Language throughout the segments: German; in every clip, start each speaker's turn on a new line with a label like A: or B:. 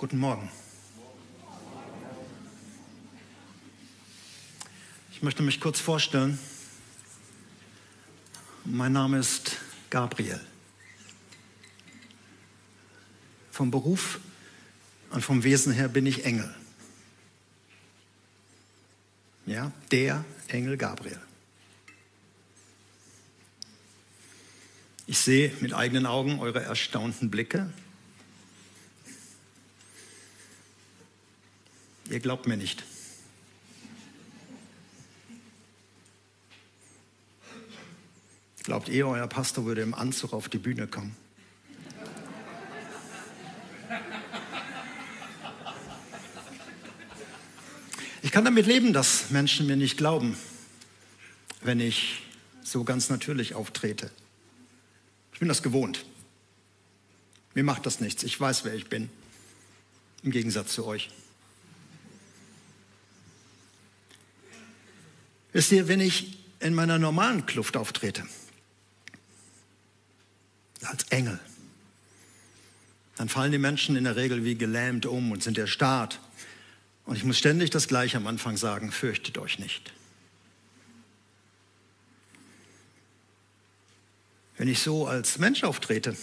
A: Guten Morgen. Ich möchte mich kurz vorstellen. Mein Name ist Gabriel. Vom Beruf und vom Wesen her bin ich Engel. Ja, der Engel Gabriel. Ich sehe mit eigenen Augen eure erstaunten Blicke. Ihr glaubt mir nicht. Glaubt ihr, euer Pastor würde im Anzug auf die Bühne kommen? Ich kann damit leben, dass Menschen mir nicht glauben, wenn ich so ganz natürlich auftrete. Ich bin das gewohnt. Mir macht das nichts. Ich weiß, wer ich bin. Im Gegensatz zu euch. Wisst ihr, wenn ich in meiner normalen Kluft auftrete, als Engel, dann fallen die Menschen in der Regel wie gelähmt um und sind erstarrt. Und ich muss ständig das Gleiche am Anfang sagen, fürchtet euch nicht. Wenn ich so als Mensch auftrete,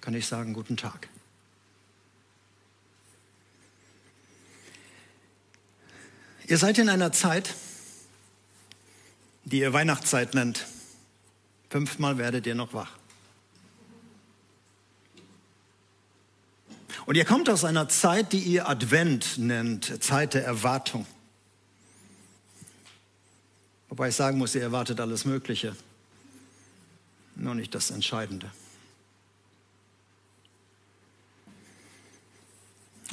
A: kann ich sagen, guten Tag. Ihr seid in einer Zeit, die ihr Weihnachtszeit nennt. Fünfmal werdet ihr noch wach. Und ihr kommt aus einer Zeit, die ihr Advent nennt, Zeit der Erwartung. Wobei ich sagen muss, ihr erwartet alles Mögliche, nur nicht das Entscheidende.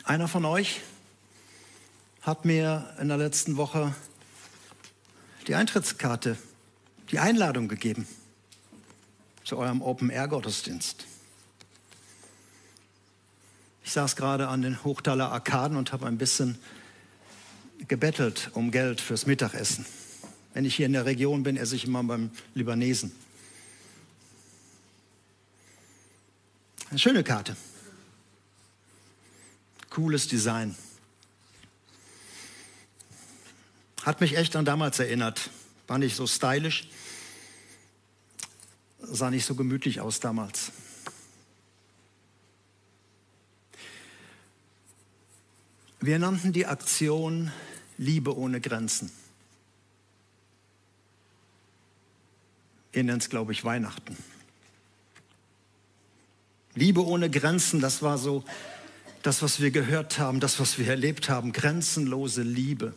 A: Einer von euch hat mir in der letzten Woche die Eintrittskarte, die Einladung gegeben zu eurem Open-Air-Gottesdienst. Ich saß gerade an den Hochtaler Arkaden und habe ein bisschen gebettelt um Geld fürs Mittagessen. Wenn ich hier in der Region bin, esse ich immer beim Libanesen. Eine schöne Karte. Cooles Design. Hat mich echt an damals erinnert. War nicht so stylisch, sah nicht so gemütlich aus damals. Wir nannten die Aktion Liebe ohne Grenzen. Ihr nennt es, glaube ich, Weihnachten. Liebe ohne Grenzen, das war so das, was wir gehört haben, das, was wir erlebt haben. Grenzenlose Liebe.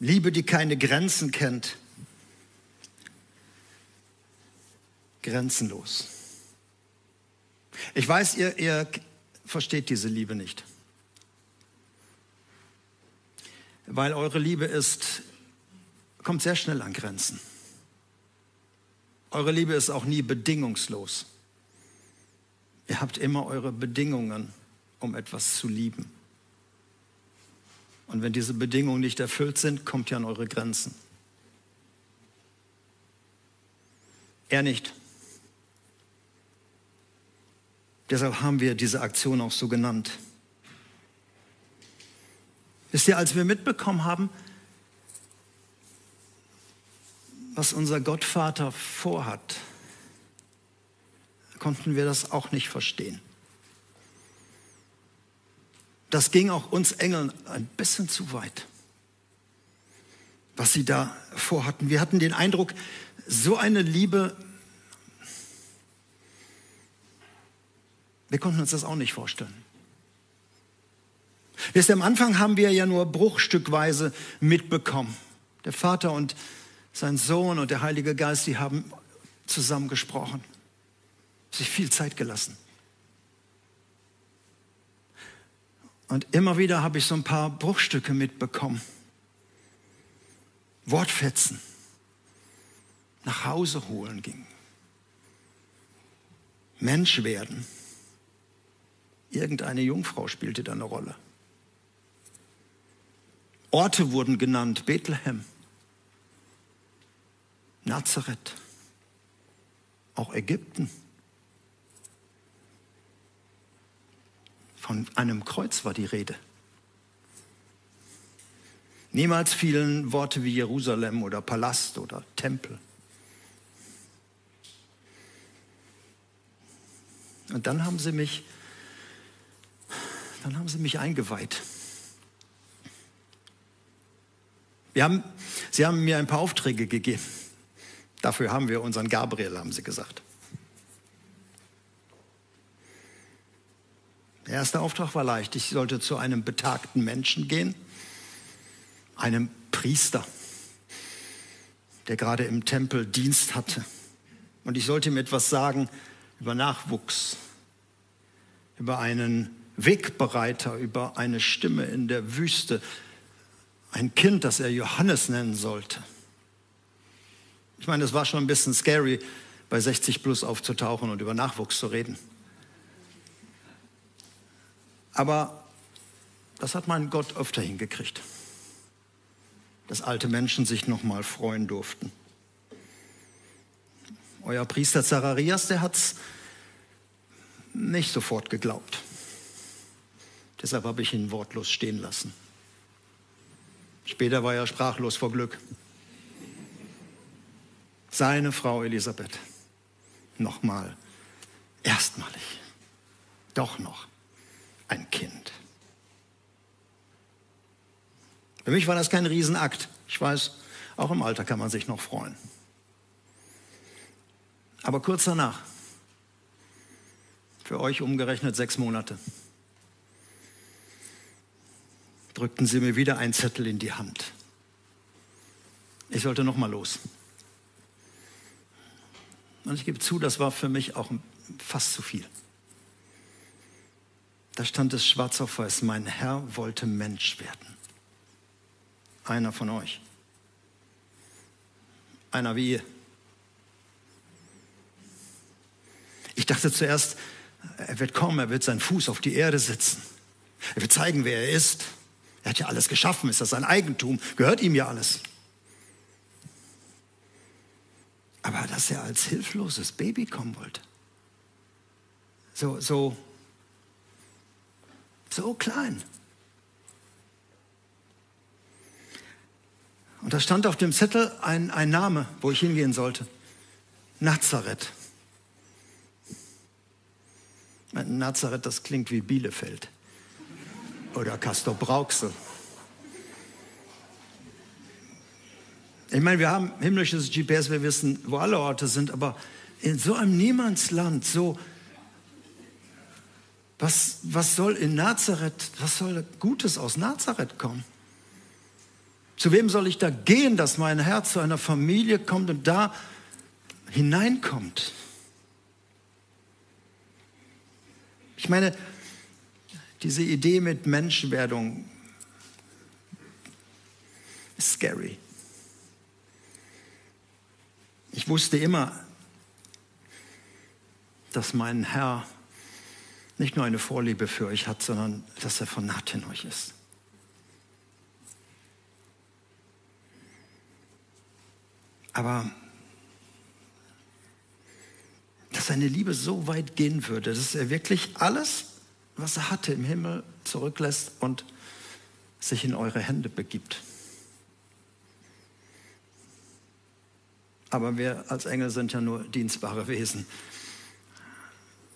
A: Liebe, die keine Grenzen kennt. Grenzenlos. Ich weiß, ihr, ihr versteht diese Liebe nicht. Weil eure Liebe ist, kommt sehr schnell an Grenzen. Eure Liebe ist auch nie bedingungslos. Ihr habt immer eure Bedingungen, um etwas zu lieben. Und wenn diese Bedingungen nicht erfüllt sind, kommt ihr an eure Grenzen. Er nicht. Deshalb haben wir diese Aktion auch so genannt. Wisst ihr, als wir mitbekommen haben, was unser Gottvater vorhat, konnten wir das auch nicht verstehen. Das ging auch uns Engeln ein bisschen zu weit, was sie da vorhatten. Wir hatten den Eindruck, so eine Liebe, wir konnten uns das auch nicht vorstellen. Wisst am Anfang haben wir ja nur bruchstückweise mitbekommen. Der Vater und sein Sohn und der Heilige Geist, die haben zusammen gesprochen, sich viel Zeit gelassen. Und immer wieder habe ich so ein paar Bruchstücke mitbekommen. Wortfetzen. Nach Hause holen ging. Mensch werden. Irgendeine Jungfrau spielte da eine Rolle. Orte wurden genannt. Bethlehem. Nazareth. Auch Ägypten. Von einem Kreuz war die Rede. Niemals fielen Worte wie Jerusalem oder Palast oder Tempel. Und dann haben sie mich, dann haben sie mich eingeweiht. Wir haben, sie haben mir ein paar Aufträge gegeben. Dafür haben wir unseren Gabriel, haben sie gesagt. Der erste Auftrag war leicht. Ich sollte zu einem betagten Menschen gehen, einem Priester, der gerade im Tempel Dienst hatte. Und ich sollte ihm etwas sagen über Nachwuchs, über einen Wegbereiter, über eine Stimme in der Wüste, ein Kind, das er Johannes nennen sollte. Ich meine, es war schon ein bisschen scary, bei 60 plus aufzutauchen und über Nachwuchs zu reden. Aber das hat mein Gott öfter hingekriegt, dass alte Menschen sich noch mal freuen durften. Euer Priester Zacharias, der hat es nicht sofort geglaubt. Deshalb habe ich ihn wortlos stehen lassen. Später war er sprachlos vor Glück. Seine Frau Elisabeth. Nochmal, erstmalig, doch noch ein Kind. Für mich war das kein Riesenakt. Ich weiß, auch im Alter kann man sich noch freuen. Aber kurz danach, für euch umgerechnet sechs Monate, drückten sie mir wieder einen Zettel in die Hand. Ich sollte noch mal los. Und ich gebe zu, das war für mich auch fast zu viel. Da stand es schwarz auf weiß, mein Herr wollte Mensch werden. Einer von euch. Einer wie ihr. Ich dachte zuerst, er wird kommen, er wird seinen Fuß auf die Erde setzen. Er wird zeigen, wer er ist. Er hat ja alles geschaffen, ist das sein Eigentum, gehört ihm ja alles. Aber dass er als hilfloses Baby kommen wollte, so, so, so klein. Und da stand auf dem Zettel ein, ein Name, wo ich hingehen sollte. Nazareth. Nazareth, das klingt wie Bielefeld oder Castor Brauxel. Ich meine, wir haben himmlisches GPS, wir wissen, wo alle Orte sind, aber in so einem Niemandsland, so, was, was soll in Nazareth, was soll Gutes aus Nazareth kommen? Zu wem soll ich da gehen, dass mein Herz zu einer Familie kommt und da hineinkommt? Ich meine, diese Idee mit Menschenwerdung ist scary. Ich wusste immer, dass mein Herr nicht nur eine Vorliebe für euch hat, sondern dass er von Naht in euch ist. Aber dass seine Liebe so weit gehen würde, dass er wirklich alles was er hatte im Himmel, zurücklässt und sich in eure Hände begibt. Aber wir als Engel sind ja nur dienstbare Wesen.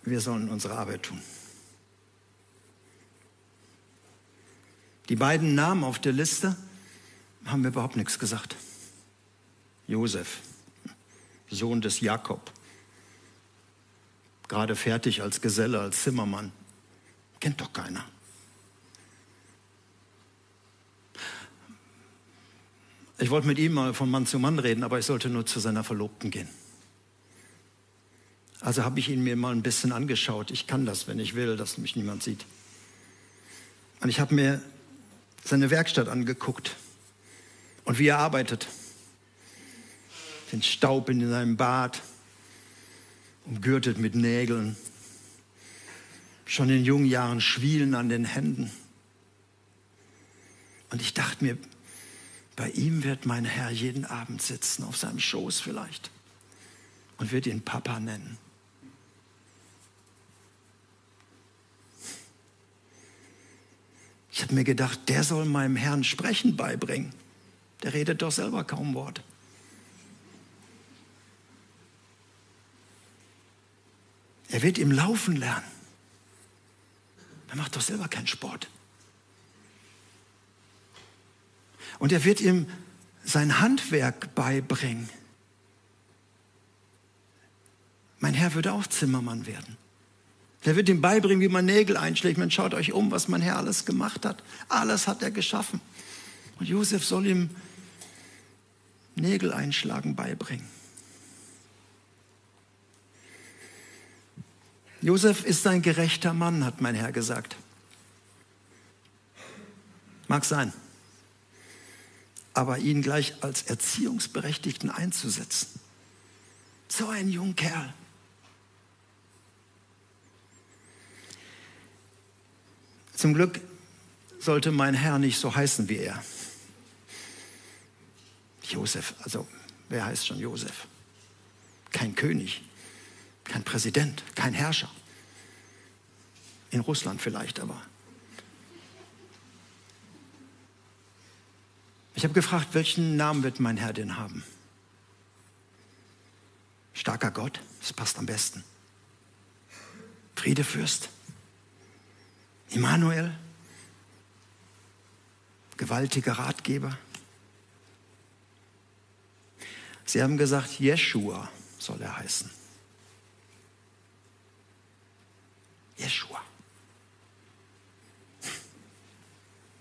A: Wir sollen unsere Arbeit tun. Die beiden Namen auf der Liste haben mir überhaupt nichts gesagt. Josef, Sohn des Jakob, gerade fertig als Geselle, als Zimmermann. Kennt doch keiner. Ich wollte mit ihm mal von Mann zu Mann reden, aber ich sollte nur zu seiner Verlobten gehen. Also habe ich ihn mir mal ein bisschen angeschaut. Ich kann das, wenn ich will, dass mich niemand sieht. Und ich habe mir seine Werkstatt angeguckt und wie er arbeitet. Den Staub in seinem Bart, umgürtet mit Nägeln, schon in jungen Jahren Schwielen an den Händen. Und ich dachte mir, bei ihm wird mein Herr jeden Abend sitzen, auf seinem Schoß vielleicht, und wird ihn Papa nennen. Habe mir gedacht, der soll meinem Herrn Sprechen beibringen. Der redet doch selber kaum Wort. Er wird ihm laufen lernen. Er macht doch selber keinen Sport. Und er wird ihm sein Handwerk beibringen. Mein Herr würde auch Zimmermann werden. Der wird ihm beibringen, wie man Nägel einschlägt. Man schaut euch um, was mein Herr alles gemacht hat. Alles hat er geschaffen. Und Josef soll ihm Nägel einschlagen beibringen. Josef ist ein gerechter Mann, hat mein Herr gesagt. Mag sein. Aber ihn gleich als Erziehungsberechtigten einzusetzen. So ein junger Kerl. Zum Glück sollte mein Herr nicht so heißen wie er. Josef, also wer heißt schon Josef? Kein König, kein Präsident, kein Herrscher. In Russland vielleicht aber. Ich habe gefragt, welchen Namen wird mein Herr denn haben? Starker Gott, das passt am besten. Friedefürst, Immanuel, gewaltiger Ratgeber. Sie haben gesagt, Jeshua soll er heißen. Jeshua.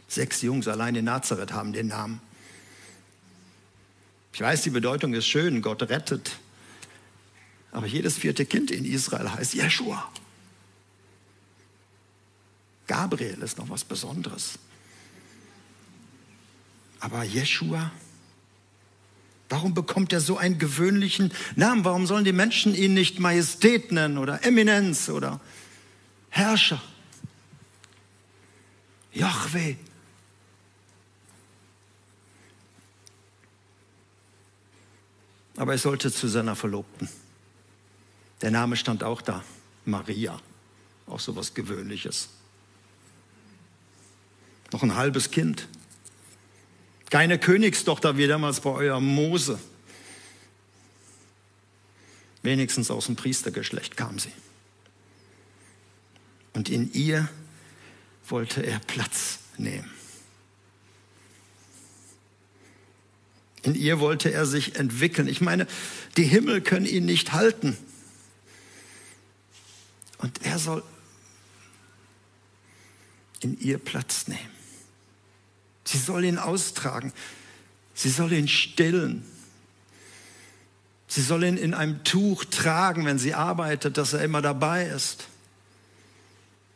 A: Sechs Jungs allein in Nazareth haben den Namen. Ich weiß, die Bedeutung ist schön, Gott rettet. Aber jedes vierte Kind in Israel heißt Jeshua. Gabriel ist noch was Besonderes. Aber Jeshua, warum bekommt er so einen gewöhnlichen Namen? Warum sollen die Menschen ihn nicht Majestät nennen oder Eminenz oder Herrscher? Yahweh. Aber er sollte zu seiner Verlobten. Der Name stand auch da, Maria, auch so was Gewöhnliches noch ein halbes Kind. Keine Königstochter wie damals bei eurem Mose. Wenigstens aus dem Priestergeschlecht kam sie. Und in ihr wollte er Platz nehmen. In ihr wollte er sich entwickeln. Ich meine, die Himmel können ihn nicht halten. Und er soll in ihr Platz nehmen. Sie soll ihn austragen. Sie soll ihn stillen. Sie soll ihn in einem Tuch tragen, wenn sie arbeitet, dass er immer dabei ist.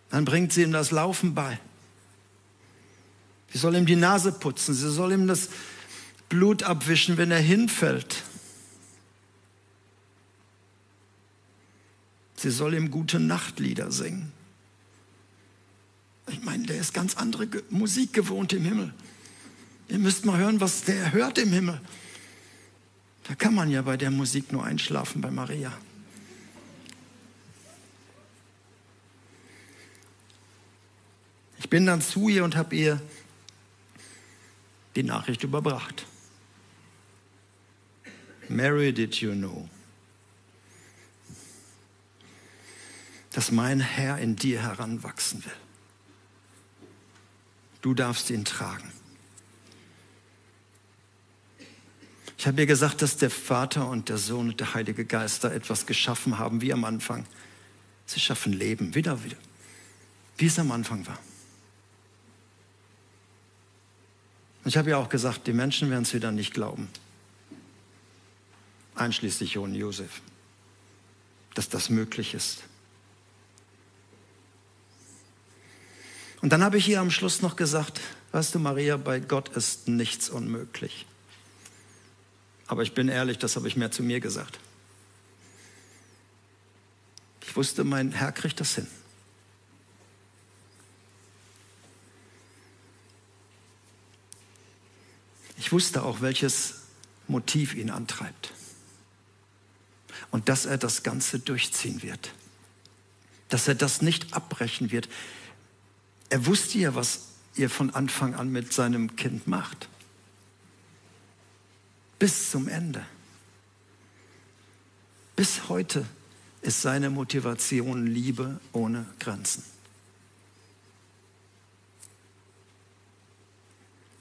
A: Dann bringt sie ihm das Laufen bei. Sie soll ihm die Nase putzen. Sie soll ihm das Blut abwischen, wenn er hinfällt. Sie soll ihm gute Nachtlieder singen. Ich meine, der ist ganz andere Musik gewohnt im Himmel. Ihr müsst mal hören, was der hört im Himmel. Da kann man ja bei der Musik nur einschlafen bei Maria. Ich bin dann zu ihr und habe ihr die Nachricht überbracht. Mary, did you know? Dass mein Herr in dir heranwachsen will. Du darfst ihn tragen. Ich habe ihr gesagt, dass der Vater und der Sohn und der Heilige Geist da etwas geschaffen haben, wie am Anfang. Sie schaffen Leben, wieder, wieder, wie es am Anfang war. Und ich habe ihr auch gesagt, die Menschen werden es wieder nicht glauben, einschließlich John Josef, dass das möglich ist. Und dann habe ich ihr am Schluss noch gesagt, weißt du, Maria, bei Gott ist nichts unmöglich. Aber ich bin ehrlich, das habe ich mehr zu mir gesagt. Ich wusste, mein Herr kriegt das hin. Ich wusste auch, welches Motiv ihn antreibt. Und dass er das Ganze durchziehen wird. Dass er das nicht abbrechen wird. Er wusste ja, was ihr von Anfang an mit seinem Kind macht. Bis zum Ende. Bis heute ist seine Motivation Liebe ohne Grenzen.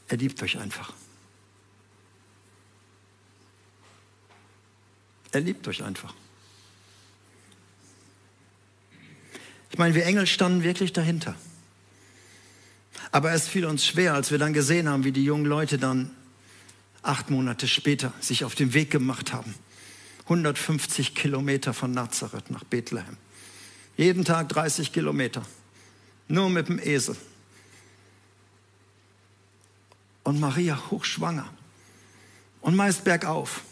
A: Er liebt euch einfach. Er liebt euch einfach. Ich meine, wir Engel standen wirklich dahinter. Aber es fiel uns schwer, als wir dann gesehen haben, wie die jungen Leute dann acht Monate später sich auf den Weg gemacht haben. 150 Kilometer von Nazareth nach Bethlehem. Jeden Tag 30 Kilometer. Nur mit dem Esel. Und Maria hochschwanger. Und meist bergauf.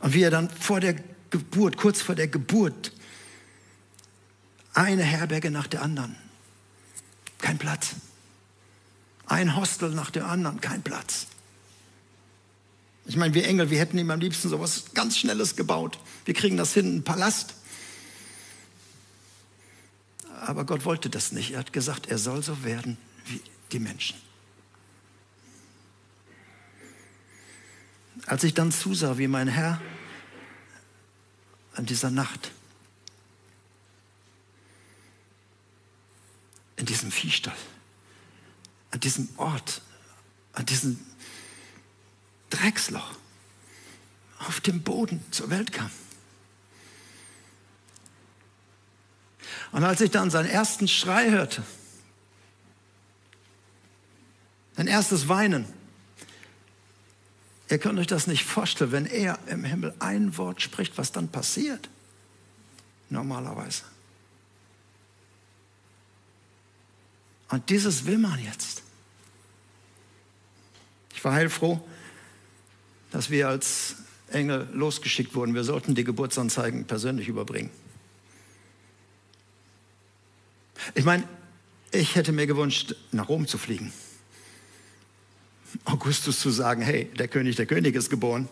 A: Und wie er dann vor der Geburt, kurz vor der Geburt, eine Herberge nach der anderen. Kein Platz. Ein Hostel nach dem anderen, kein Platz. Ich meine, wir Engel, wir hätten ihm am liebsten so was ganz Schnelles gebaut. Wir kriegen das hin, einen Palast. Aber Gott wollte das nicht. Er hat gesagt, er soll so werden wie die Menschen. Als ich dann zusah, wie mein Herr an dieser Nacht in diesem Viehstall, an diesem Ort, an diesem Drecksloch auf dem Boden zur Welt kam. Und als ich dann seinen ersten Schrei hörte, sein erstes Weinen, ihr könnt euch das nicht vorstellen, wenn er im Himmel ein Wort spricht, was dann passiert. Normalerweise. Und dieses will man jetzt. Ich war heilfroh, dass wir als Engel losgeschickt wurden. Wir sollten die Geburtsanzeigen persönlich überbringen. Ich meine, ich hätte mir gewünscht, nach Rom zu fliegen. Augustus zu sagen, hey, der König der Könige ist geboren.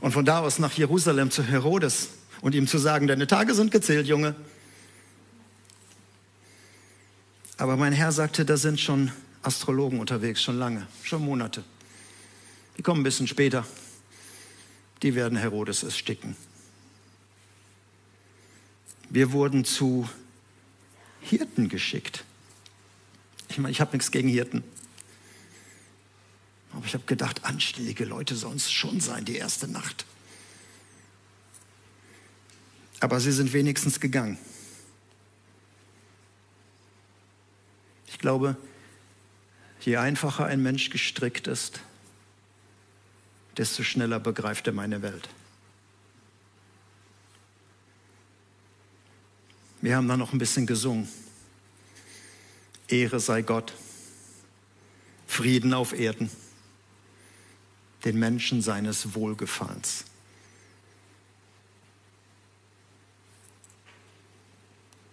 A: Und von da aus nach Jerusalem zu Herodes und ihm zu sagen, deine Tage sind gezählt, Junge. Aber mein Herr sagte, da sind schon Astrologen unterwegs, schon lange, schon Monate. Die kommen ein bisschen später. Die werden Herodes ersticken. Wir wurden zu Hirten geschickt. Ich meine, ich habe nichts gegen Hirten. Aber ich habe gedacht, anständige Leute sollen es schon sein, die erste Nacht. Aber sie sind wenigstens gegangen. Glaube, je einfacher ein Mensch gestrickt ist, desto schneller begreift er meine Welt. Wir haben da noch ein bisschen gesungen. Ehre sei Gott, Frieden auf Erden, den Menschen seines Wohlgefallens.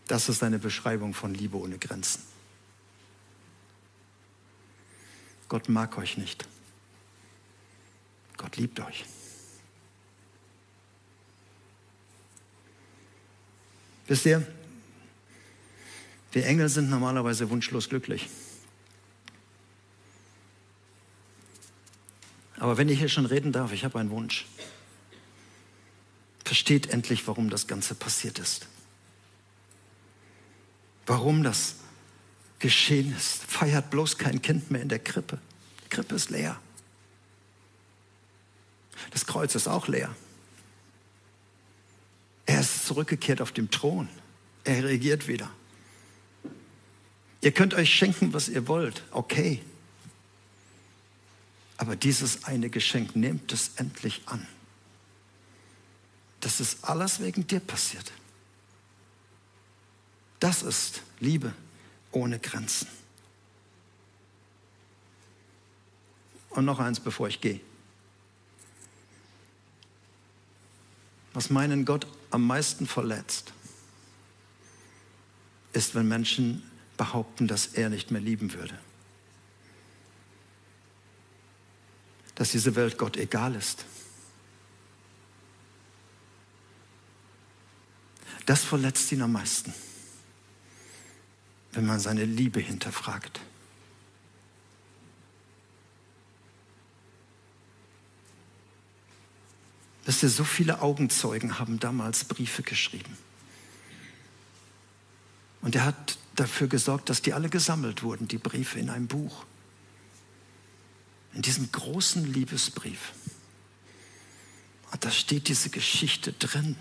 A: Das ist eine Beschreibung von Liebe ohne Grenzen. Gott mag euch nicht. Gott liebt euch. Wisst ihr, wir Engel sind normalerweise wunschlos glücklich. Aber wenn ich hier schon reden darf, ich habe einen Wunsch. Versteht endlich, warum das Ganze passiert ist. Warum das geschehen ist. Feiert bloß kein Kind mehr in der Krippe. Die Krippe ist leer. Das Kreuz ist auch leer. Er ist zurückgekehrt auf dem Thron. Er regiert wieder. Ihr könnt euch schenken, was ihr wollt. Okay. Aber dieses eine Geschenk, nehmt es endlich an. Das ist alles wegen dir passiert. Das ist Liebe ohne Grenzen. Und noch eins, bevor ich gehe. Was meinen Gott am meisten verletzt, ist, wenn Menschen behaupten, dass er nicht mehr lieben würde. Dass diese Welt Gott egal ist. Das verletzt ihn am meisten. Wenn man seine Liebe hinterfragt. Wisst ihr, so viele Augenzeugen haben damals Briefe geschrieben. Und er hat dafür gesorgt, dass die alle gesammelt wurden, die Briefe in einem Buch. In diesem großen Liebesbrief. Und da steht diese Geschichte drin.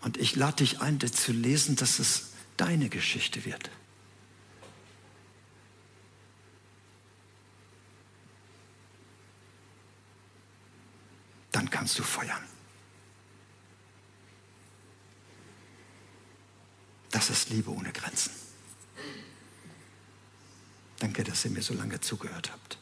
A: Und ich lade dich ein, das zu lesen, dass es deine Geschichte wird. dann kannst du feuern. Das ist Liebe ohne Grenzen. Danke, dass ihr mir so lange zugehört habt.